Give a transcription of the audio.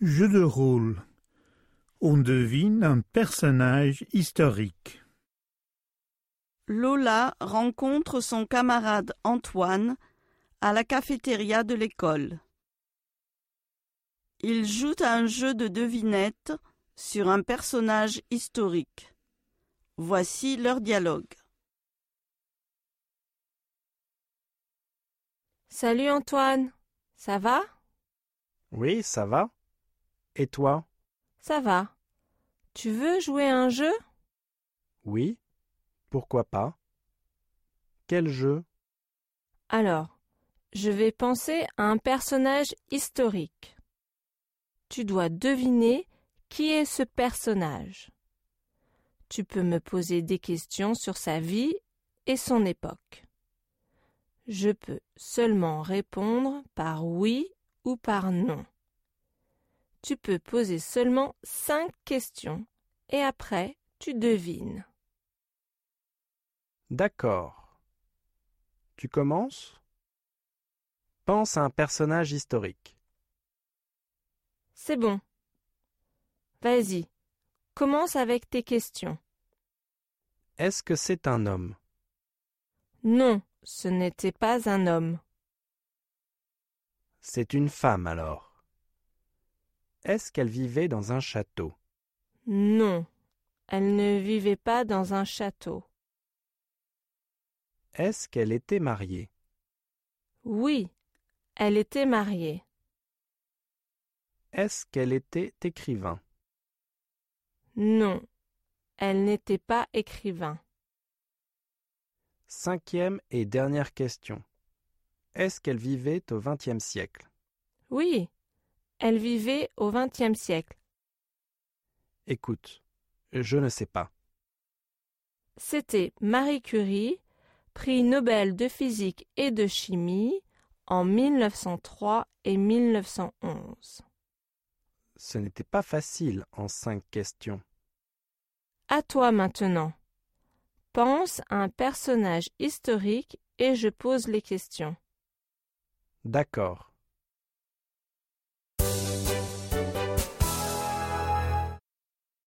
Jeu de rôle. On devine un personnage historique. Lola rencontre son camarade Antoine à la cafétéria de l'école. Ils jouent à un jeu de devinette sur un personnage historique. Voici leur dialogue. Salut Antoine, ça va? Oui, ça va. Et toi? Ça va. Tu veux jouer à un jeu? Oui. Pourquoi pas? Quel jeu? Alors, je vais penser à un personnage historique. Tu dois deviner qui est ce personnage. Tu peux me poser des questions sur sa vie et son époque. Je peux seulement répondre par oui ou par non. Tu peux poser seulement cinq questions et après tu devines. D'accord. Tu commences? Pense à un personnage historique. C'est bon. Vas-y, commence avec tes questions. Est-ce que c'est un homme? Non, ce n'était pas un homme. C'est une femme alors. Est-ce qu'elle vivait dans un château? Non, elle ne vivait pas dans un château. Est-ce qu'elle était mariée? Oui, elle était mariée. Est-ce qu'elle était écrivain? Non, elle n'était pas écrivain. Cinquième et dernière question. Est-ce qu'elle vivait au XXe siècle? Oui, elle vivait au XXe siècle. Écoute, je ne sais pas. C'était Marie Curie, prix Nobel de physique et de chimie en 1903 et 1911. Ce n'était pas facile en cinq questions. À toi maintenant. Pense à un personnage historique et je pose les questions. D'accord.